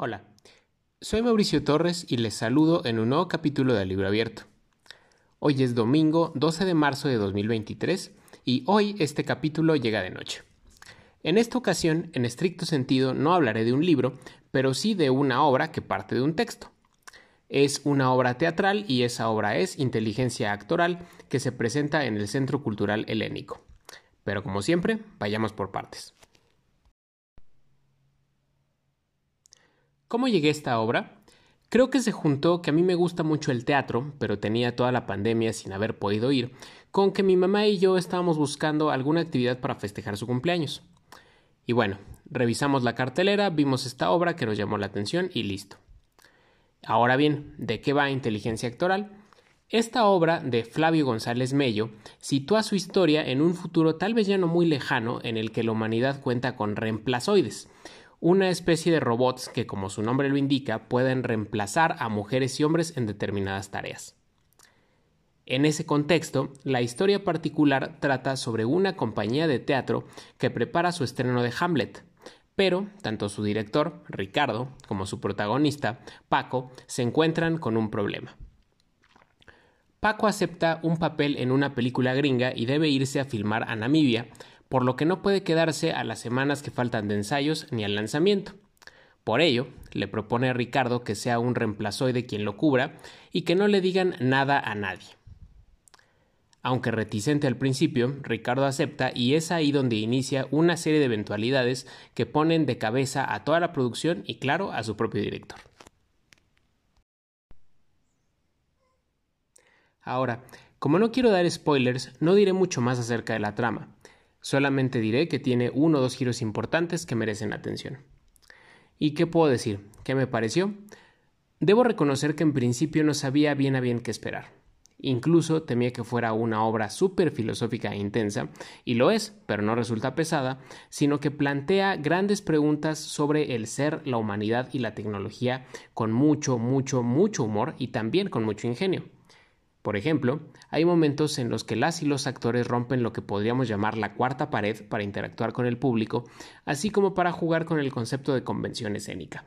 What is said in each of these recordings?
Hola, soy Mauricio Torres y les saludo en un nuevo capítulo de Libro Abierto. Hoy es domingo 12 de marzo de 2023 y hoy este capítulo llega de noche. En esta ocasión, en estricto sentido, no hablaré de un libro, pero sí de una obra que parte de un texto. Es una obra teatral y esa obra es Inteligencia Actoral que se presenta en el Centro Cultural Helénico. Pero como siempre, vayamos por partes. ¿Cómo llegué a esta obra? Creo que se juntó que a mí me gusta mucho el teatro, pero tenía toda la pandemia sin haber podido ir, con que mi mamá y yo estábamos buscando alguna actividad para festejar su cumpleaños. Y bueno, revisamos la cartelera, vimos esta obra que nos llamó la atención y listo. Ahora bien, ¿de qué va Inteligencia Actoral? Esta obra de Flavio González Mello sitúa su historia en un futuro tal vez ya no muy lejano en el que la humanidad cuenta con reemplazoides, una especie de robots que, como su nombre lo indica, pueden reemplazar a mujeres y hombres en determinadas tareas. En ese contexto, la historia particular trata sobre una compañía de teatro que prepara su estreno de Hamlet, pero tanto su director, Ricardo, como su protagonista, Paco, se encuentran con un problema. Paco acepta un papel en una película gringa y debe irse a filmar a Namibia, por lo que no puede quedarse a las semanas que faltan de ensayos ni al lanzamiento. Por ello, le propone a Ricardo que sea un reemplazoide quien lo cubra y que no le digan nada a nadie. Aunque reticente al principio, Ricardo acepta y es ahí donde inicia una serie de eventualidades que ponen de cabeza a toda la producción y claro a su propio director. Ahora, como no quiero dar spoilers, no diré mucho más acerca de la trama. Solamente diré que tiene uno o dos giros importantes que merecen atención. ¿Y qué puedo decir? ¿Qué me pareció? Debo reconocer que en principio no sabía bien a bien qué esperar. Incluso temía que fuera una obra súper filosófica e intensa, y lo es, pero no resulta pesada, sino que plantea grandes preguntas sobre el ser, la humanidad y la tecnología con mucho, mucho, mucho humor y también con mucho ingenio. Por ejemplo, hay momentos en los que las y los actores rompen lo que podríamos llamar la cuarta pared para interactuar con el público, así como para jugar con el concepto de convención escénica.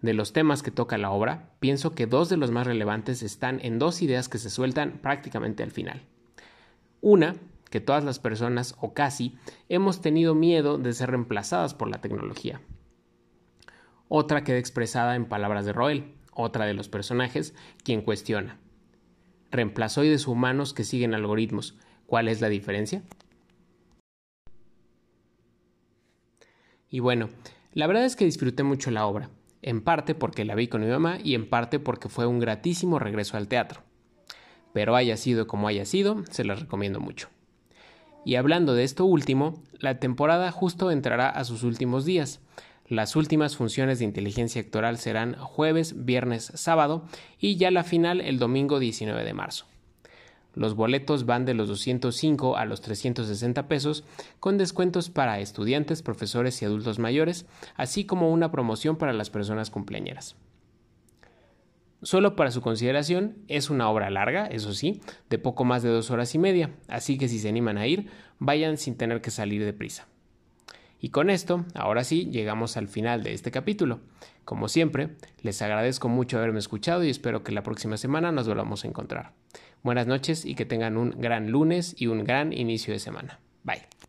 De los temas que toca la obra, pienso que dos de los más relevantes están en dos ideas que se sueltan prácticamente al final. Una, que todas las personas, o casi, hemos tenido miedo de ser reemplazadas por la tecnología. Otra queda expresada en palabras de Roel, otra de los personajes, quien cuestiona reemplazoides humanos que siguen algoritmos. ¿Cuál es la diferencia? Y bueno, la verdad es que disfruté mucho la obra, en parte porque la vi con mi mamá y en parte porque fue un gratísimo regreso al teatro. Pero haya sido como haya sido, se las recomiendo mucho. Y hablando de esto último, la temporada justo entrará a sus últimos días, las últimas funciones de inteligencia actoral serán jueves, viernes, sábado y ya la final el domingo 19 de marzo. Los boletos van de los 205 a los 360 pesos, con descuentos para estudiantes, profesores y adultos mayores, así como una promoción para las personas cumpleañeras. Solo para su consideración, es una obra larga, eso sí, de poco más de dos horas y media, así que si se animan a ir, vayan sin tener que salir de prisa. Y con esto, ahora sí, llegamos al final de este capítulo. Como siempre, les agradezco mucho haberme escuchado y espero que la próxima semana nos volvamos a encontrar. Buenas noches y que tengan un gran lunes y un gran inicio de semana. Bye.